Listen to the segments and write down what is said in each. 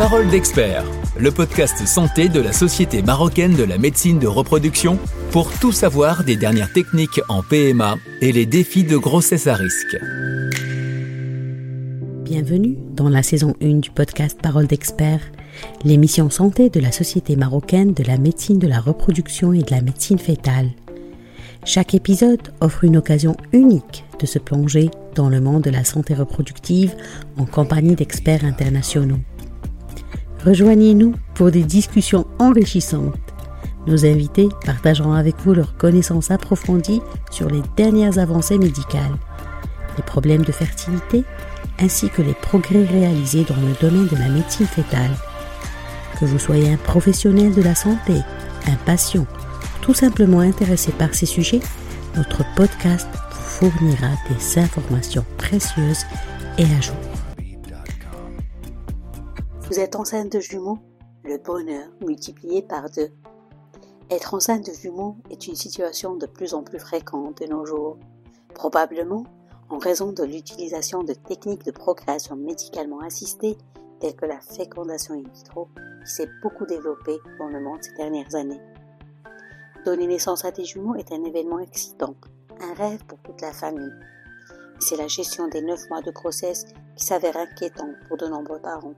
Parole d'expert, le podcast santé de la Société marocaine de la médecine de reproduction pour tout savoir des dernières techniques en PMA et les défis de grossesse à risque. Bienvenue dans la saison 1 du podcast Parole d'expert, l'émission santé de la Société marocaine de la médecine de la reproduction et de la médecine fétale. Chaque épisode offre une occasion unique de se plonger dans le monde de la santé reproductive en compagnie d'experts internationaux. Rejoignez-nous pour des discussions enrichissantes. Nos invités partageront avec vous leurs connaissances approfondies sur les dernières avancées médicales, les problèmes de fertilité, ainsi que les progrès réalisés dans le domaine de la médecine fétale. Que vous soyez un professionnel de la santé, un patient, tout simplement intéressé par ces sujets, notre podcast vous fournira des informations précieuses et à jour. Vous êtes enceinte de jumeaux? Le bonheur multiplié par deux. Être enceinte de jumeaux est une situation de plus en plus fréquente de nos jours, probablement en raison de l'utilisation de techniques de procréation médicalement assistée telles que la fécondation in vitro qui s'est beaucoup développée dans le monde ces dernières années. Donner naissance à des jumeaux est un événement excitant, un rêve pour toute la famille. C'est la gestion des neuf mois de grossesse qui s'avère inquiétant pour de nombreux parents,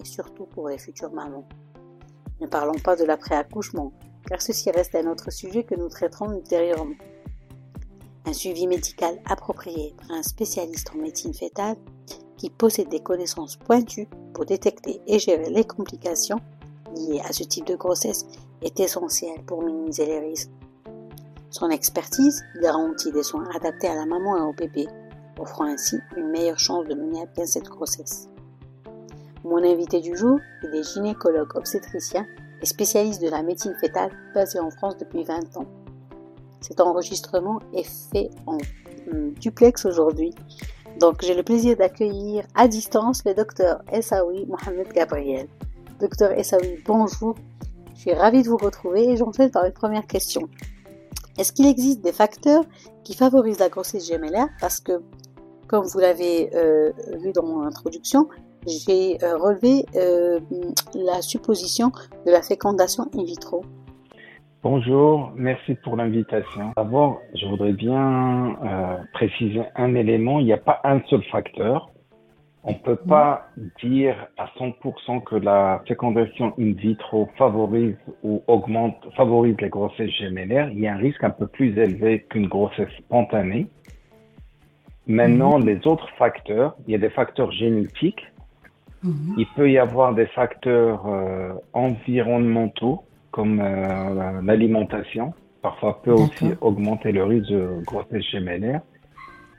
et surtout pour les futures mamans. Ne parlons pas de l'après-accouchement, car ceci reste un autre sujet que nous traiterons ultérieurement. Un suivi médical approprié par un spécialiste en médecine fétale qui possède des connaissances pointues pour détecter et gérer les complications liées à ce type de grossesse est essentiel pour minimiser les risques. Son expertise garantit des soins adaptés à la maman et au bébé, offrant ainsi une meilleure chance de mener à bien cette grossesse. Mon invité du jour est est gynécologue obstétricien et spécialiste de la médecine fétale basé en France depuis 20 ans. Cet enregistrement est fait en hum, duplex aujourd'hui. Donc j'ai le plaisir d'accueillir à distance le docteur Essaoui Mohamed Gabriel. Docteur Essaoui, bonjour je suis ravie de vous retrouver et j'enchaîne par une première question. Est-ce qu'il existe des facteurs qui favorisent la grossesse gémellaire? Parce que, comme vous l'avez euh, vu dans mon introduction, j'ai euh, relevé euh, la supposition de la fécondation in vitro. Bonjour, merci pour l'invitation. D'abord, je voudrais bien préciser un élément. Il n'y a pas un seul facteur on ne peut pas dire à 100% que la fécondation in vitro favorise ou augmente, favorise les grossesses gémellaires. Il y a un risque un peu plus élevé qu'une grossesse spontanée. Maintenant, mhm. les autres facteurs, il y a des facteurs génétiques. Mhm. Il peut y avoir des facteurs euh, environnementaux comme euh, l'alimentation. Parfois peut aussi augmenter le risque de grossesse gémellaire.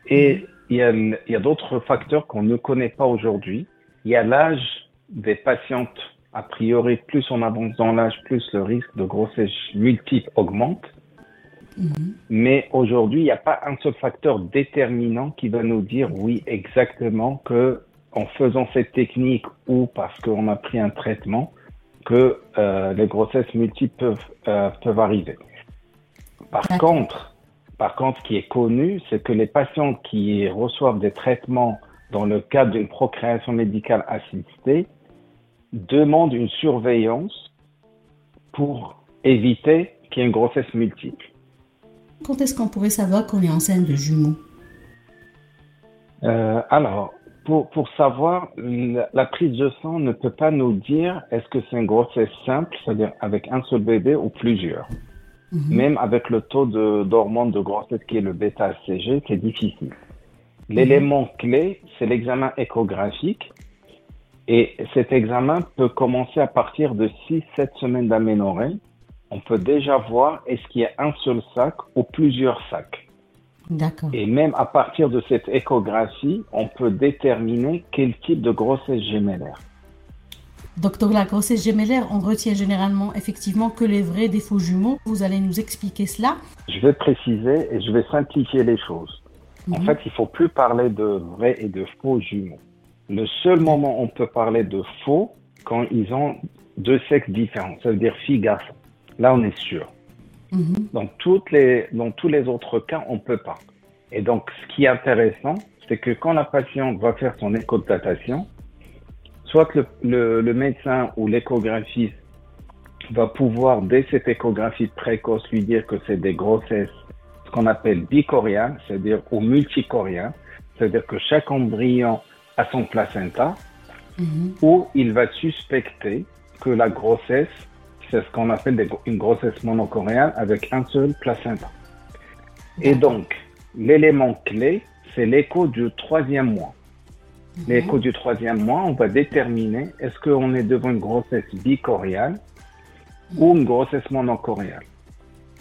Et mhm il y a, il y a d'autres facteurs qu'on ne connaît pas aujourd'hui. Il y a l'âge des patientes. A priori, plus on avance dans l'âge, plus le risque de grossesse multiple augmente. Mhm. Mais aujourd'hui, il n'y a pas un seul facteur déterminant qui va nous dire oui exactement que en faisant cette technique ou parce qu'on a pris un traitement, que euh, les grossesses multiples peuvent, euh, peuvent arriver. Par contre, par contre, ce qui est connu, c'est que les patients qui reçoivent des traitements dans le cadre d'une procréation médicale assistée demandent une surveillance pour éviter qu'il y ait une grossesse multiple. Quand est-ce qu'on pourrait savoir qu'on est enceinte de jumeaux? Euh, Alors, pour, pour savoir, la, la, prise de sang ne peut pas nous dire est-ce que c'est une grossesse simple, c'est-à-dire avec un seul bébé ou plusieurs. Mhm. Même avec le taux d'hormone de, grossesse qui est le bêta-HCG, c'est difficile. L'élément mhm. clé, c'est l'examen échographique. Et cet examen peut commencer à partir de 6-7 semaines d'aménorrhée. On peut déjà voir est-ce qu'il y a un seul sac ou plusieurs sacs. Et même à partir de cette échographie, on peut déterminer quel type de grossesse gémellaire. Docteur, la grossesse gémellaire, on retient généralement effectivement que les vrais des faux jumeaux. Vous allez nous expliquer cela Je vais préciser et je vais simplifier les choses. En mhm. fait, il faut plus parler de vrais et de faux jumeaux. Le seul moment où on peut parler de faux, quand ils ont deux sexes différents, ça veut dire fille-garçon. Là, on est sûr. Mhm. Dans, toutes les, dans tous les autres cas, on peut pas. Et donc, ce qui est intéressant, c'est que quand la patiente va faire son écho de datation, soit le, le, médecin ou l'échographiste va pouvoir, dès cette échographie précoce, lui dire que c'est des grossesses, ce qu'on appelle bicoriales, c'est-à-dire ou multicoriales, c'est-à-dire que chaque embryon a son placenta, mhm. ou il va suspecter que la grossesse, c'est ce qu'on appelle une grossesse monocoriale avec un seul placenta. Et donc, l'élément clé, c'est l'écho du troisième mois. Mhm. L'écho du troisième mois, on va déterminer est-ce qu'on est devant une grossesse bicoriale ou une grossesse monocoriale.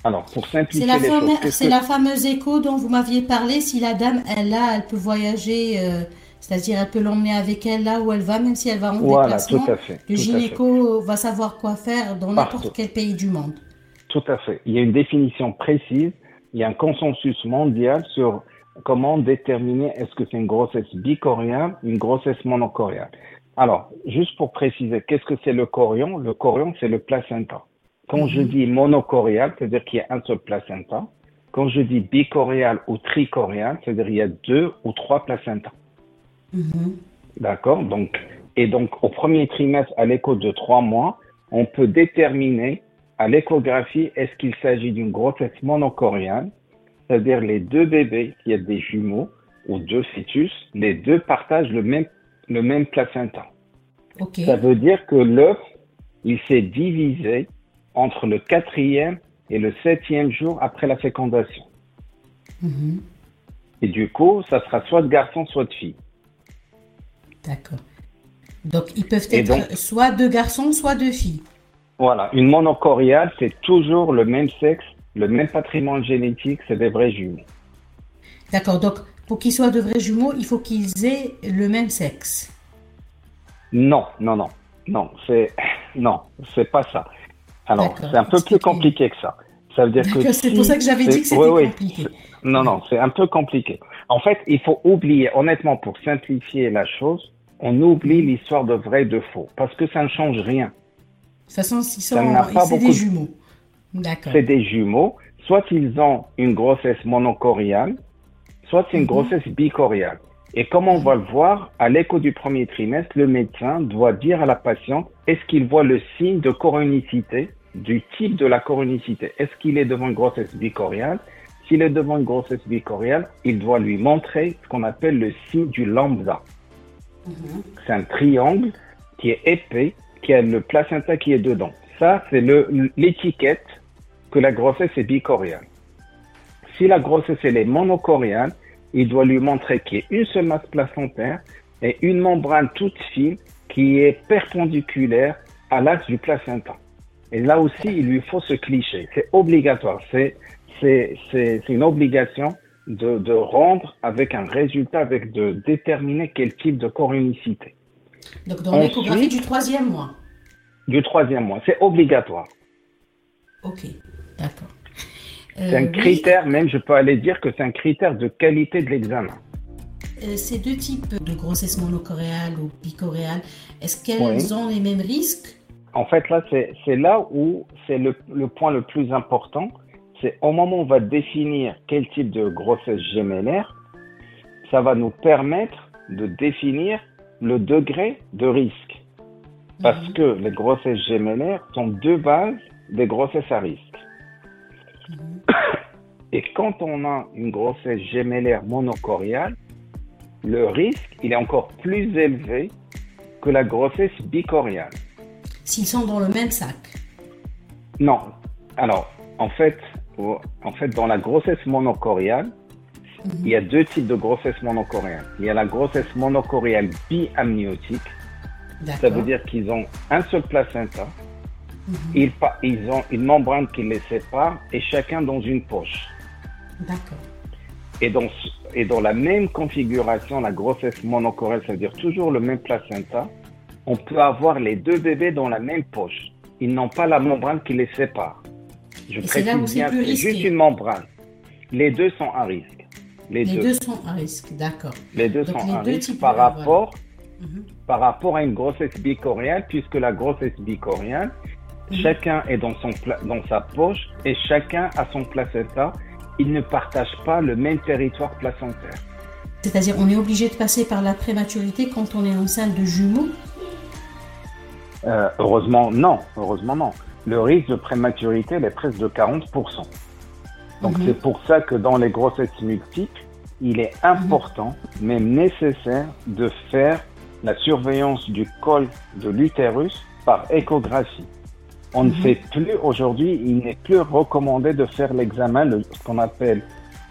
Alors, pour simplifier la les choses... C'est la fameuse écho dont vous m'aviez parlé. Si la dame, elle là, elle peut voyager, euh, c'est-à-dire elle peut l'emmener avec elle là où elle va, même si elle va en voilà, déplacement. Tout à fait, le gynéco va savoir quoi faire dans n'importe quel pays du monde. Tout à fait. Il y a une définition précise, il y a un consensus mondial sur comment déterminer est-ce que c'est une grossesse bicoriale, une grossesse monocoriale. Alors, juste pour préciser, qu'est-ce que c'est le corion? Le corion, c'est le placenta. Quand je mhm. dis monocorial, c'est-à-dire qu'il y a un seul placenta. Quand je dis bicorial ou tricorial, c'est-à-dire qu'il y a deux ou trois placentas. Mhm. D'accord Donc, et donc, au premier trimestre, à l'écho de trois mois, on peut déterminer à l'échographie est-ce qu'il s'agit d'une grossesse monocoriale, c'est-à-dire les deux bébés, qui y a des jumeaux ou deux fœtus, les deux partagent le même, le même placenta. Ça veut dire que l'œuf, il s'est divisé entre le quatrième et le septième jour après la fécondation. Mhm. Et du coup, ça sera soit de garçon, soit de fille. D'accord. Donc, ils peuvent être soit de garçons, soit de filles. Voilà. Une monocoriale, c'est toujours le même sexe, le même patrimoine génétique, c'est des vrais jumeaux. D'accord. Donc, pour qu'ils soient de vrais jumeaux, il faut qu'ils aient le même sexe. Non, non, non. Non, c'est non, c'est pas ça. Alors, c'est un peu plus compliqué que ça. Ça veut dire que c'est pour ça que j'avais dit que c'était compliqué. Non, non, c'est un peu compliqué. En fait, il faut oublier, honnêtement, pour simplifier la chose, on oublie l'histoire de vrai et de faux, parce que ça ne change rien. De toute façon, c'est des jumeaux. D'accord. C'est des jumeaux. Soit ils ont une grossesse monocoriale, soit c'est une mhm. grossesse bicoriale. Et comme on va le voir, à l'écho du premier trimestre, le médecin doit dire à la patiente est-ce qu'il voit le signe de coronicité du type de la coronicité. Est-ce qu'il est devant une grossesse bicoriale? S'il est devant une grossesse bicoriale, il doit lui montrer ce qu'on appelle le signe du lambda. Mhm. C'est un triangle qui est épais, qui a le placenta qui est dedans. Ça, c'est l'étiquette que la grossesse est bicoriale. Si la grossesse elle est monocoriale, il doit lui montrer qu'il y a une seule masse placentaire et une membrane toute fine qui est perpendiculaire à l'axe du placenta. Et là aussi, il lui faut ce cliché. C'est obligatoire. C'est, c'est, une obligation de, de, rendre avec un résultat, avec de déterminer quel type de coronicité. Donc dans l'échographie du troisième mois. Du troisième mois. C'est obligatoire. Ok, d'accord. c'est un euh, critère, même je peux aller dire que c'est un critère de qualité de l'examen. Euh, ces deux types de grossesse monocoréale ou bicoréale, est-ce qu'elles ont les mêmes risques? En fait, là, c'est là où c'est le, le, point le plus important. C'est au moment où on va définir quel type de grossesse gémellaire, ça va nous permettre de définir le degré de risque. Parce mhm. que les grossesses gémellaires sont deux bases des grossesses à risque. Mhm. Et quand on a une grossesse gémellaire monocoriale, le risque, il est encore plus élevé que la grossesse bicoriale s'ils sont dans le même sac Non. Alors, en fait, en fait dans la grossesse monocoriale, mhm. il y a deux types de grossesse monocoriale. Il y a la grossesse monocoriale biamniotique. Ça veut dire qu'ils ont un seul placenta. Mhm. Ils, ils ont une membrane qui les sépare et chacun dans une poche. D'accord. Et dans, et dans la même configuration, la grossesse monocoriale, ça veut dire toujours le même placenta, on peut avoir les deux bébés dans la même poche. Ils n'ont pas la membrane qui les sépare. Je précise bien, c'est juste une membrane. Les deux sont à risque. Les, deux. sont à risque, d'accord. Les deux sont à risque par rapport, mhm. par rapport à une grossesse bicoriale, puisque la grossesse bicoriale, mhm. chacun est dans, son, dans sa poche et chacun a son placenta. Ils ne partagent pas le même territoire placentaire. C'est-à-dire, on est obligé de passer par la prématurité quand on est enceinte de jumeaux? Euh, heureusement, non. Heureusement, non. Le risque de prématurité, est presque de 40%. Donc, mhm. c'est pour ça que dans les grossesses multiples, il est important, même nécessaire, de faire la surveillance du col de l'utérus par échographie. On ne mhm. fait plus aujourd'hui, il n'est plus recommandé de faire l'examen, ce qu'on appelle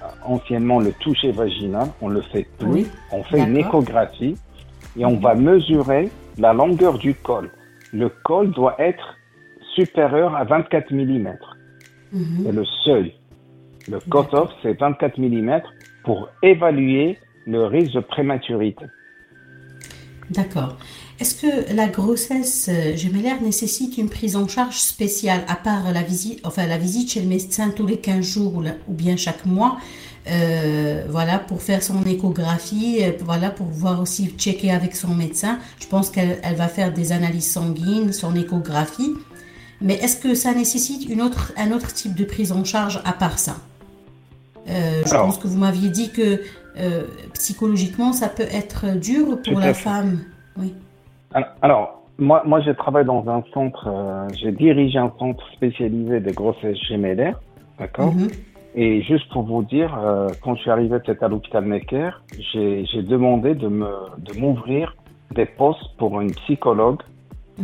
euh, anciennement le toucher vaginal. On le fait plus. On fait une échographie et on va mesurer la longueur du col. Le col doit être supérieur à 24 mm. Mhm. C'est le seuil. Le cut-off, c'est 24 mm pour évaluer le risque de prématurité. D'accord. Est-ce que la grossesse euh, gémellaire nécessite une prise en charge spéciale, à part la visite, enfin la visite chez le médecin tous les 15 jours ou, bien chaque mois, euh, voilà, pour faire son échographie, euh, voilà, pour voir aussi checker avec son médecin? Je pense qu'elle va faire des analyses sanguines, son échographie. Mais est-ce que ça nécessite une autre, un autre type de prise en charge à part ça? Je pense que vous m'aviez dit que euh, psychologiquement, ça peut être dur pour la femme. Oui. Alors, moi, moi j'ai travaillé dans un centre, euh, j'ai dirigé un centre spécialisé des grossesses gémellaires, d'accord? Mhm. Et juste pour vous dire, euh, quand je suis arrivé peut-être à l'hôpital Necker, j'ai demandé de me de m'ouvrir des postes pour une psychologue,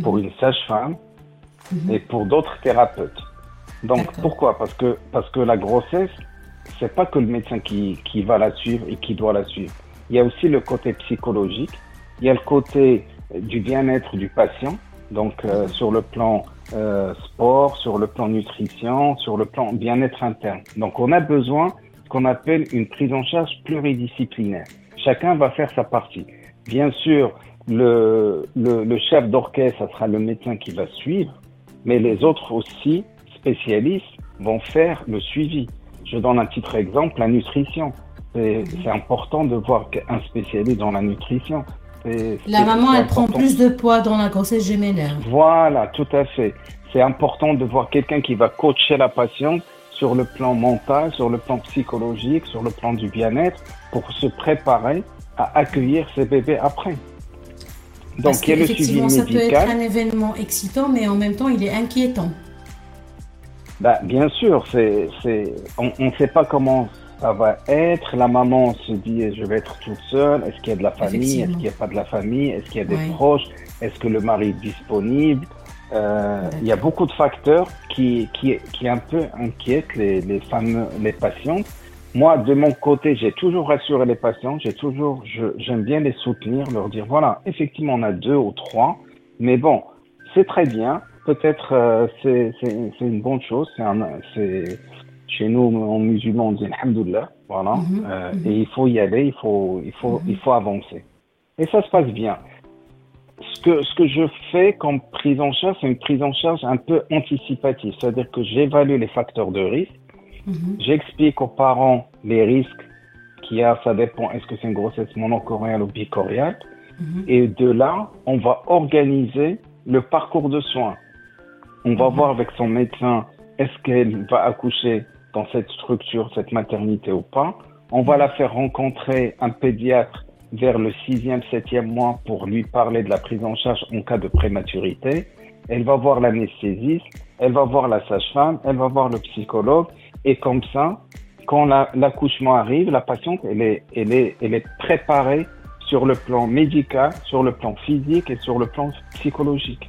pour mhm. une sage-femme mhm. et pour d'autres thérapeutes. Donc pourquoi? Parce que parce que la grossesse, c'est pas que le médecin qui, qui va la suivre et qui doit la suivre. Il y a aussi le côté psychologique, il y a le côté du bien-être du patient, donc euh, sur le plan euh, sport, sur le plan nutrition, sur le plan bien-être interne. Donc on a besoin qu'on appelle une prise en charge pluridisciplinaire. Chacun va faire sa partie. Bien sûr, le, le, le chef d'orchestre, ça sera le médecin qui va suivre, mais les autres aussi, spécialistes, vont faire le suivi. Je donne un titre exemple, la nutrition. C'est important de voir un spécialiste dans la nutrition. La maman, elle prend plus de poids dans la grossesse gémellaire. Voilà, tout à fait. C'est important de voir quelqu'un qui va coacher la patiente sur le plan mental, sur le plan psychologique, sur le plan du bien-être, pour se préparer à accueillir ses bébés après. Donc, il y a le suivi médical. ça peut être un événement excitant, mais en même temps, il est inquiétant. Bah, bien sûr, c'est, c'est, on ne sait pas comment ça va être. La maman se dit, je vais être toute seule. Est-ce qu'il y a de la famille? Est-ce qu'il n'y a pas de la famille? Est-ce qu'il y a des proches? Est-ce que le mari est disponible? Euh, Il y a beaucoup de facteurs qui, qui, qui un peu inquiètent les, les femmes, les patientes. Moi, de mon côté, j'ai toujours rassuré les patients. J'ai toujours, j'aime bien les soutenir, leur dire, voilà, effectivement, on a deux ou trois, mais bon, c'est très bien peut-être euh, c'est une bonne chose. C'est chez nous en musulmans on dit alhamdoulilah, voilà. Mhm, euh, mhm. Et il faut y aller, il faut il faut mhm. il faut avancer. Et ça se passe bien. Ce que ce que je fais comme prise en charge, c'est une prise en charge un peu anticipative, c'est-à-dire que j'évalue les facteurs de risque, j'explique aux parents les risques qu'il y a, ça dépend, est-ce que c'est une grossesse monochoriale ou bicoriale, et de là, on va organiser le parcours de soins. On va voir avec son médecin est-ce qu'elle va accoucher dans cette structure, cette maternité ou pas. On va la faire rencontrer un pédiatre vers le sixième, septième mois pour lui parler de la prise en charge en cas de prématurité. Elle va voir l'anesthésiste, elle va voir la sage-femme, elle va voir le psychologue. Et comme ça, quand l'accouchement arrive, la patiente, elle est, elle, est, elle est préparée sur le plan médical, sur le plan physique et sur le plan psychologique.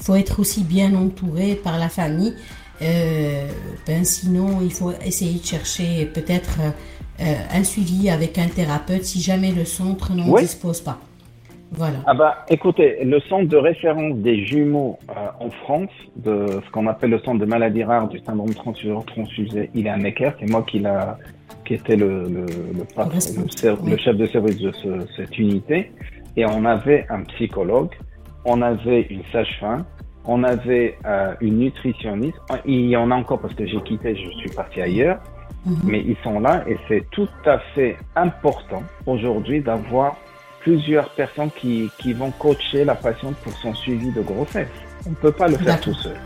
Il faut être aussi bien entouré par la famille. Euh, ben sinon, il faut essayer de chercher peut-être euh, un suivi avec un thérapeute si jamais le centre n'en dispose pas. Voilà. Ah bah, écoutez, le centre de référence des jumeaux euh, en France, de ce qu'on appelle le centre de maladies rares du syndrome transfuseur transfusé, il est à Necker. C'est moi qui l'a, qui était le, le, le, le, chef de service de cette unité. Et on avait un psychologue on avait une sage-femme, on avait euh, une nutritionniste. Il y en a encore parce que j'ai quitté, je suis parti ailleurs. Mhm. Mais ils sont là et c'est tout à fait important aujourd'hui d'avoir plusieurs personnes qui, qui vont coacher la patiente pour son suivi de grossesse. On ne peut pas le faire tout seul.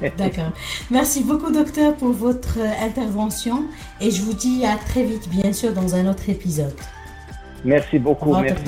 D'accord. Merci beaucoup, docteur, pour votre intervention et je vous dis à très vite, bien sûr, dans un autre épisode. Merci beaucoup. merci.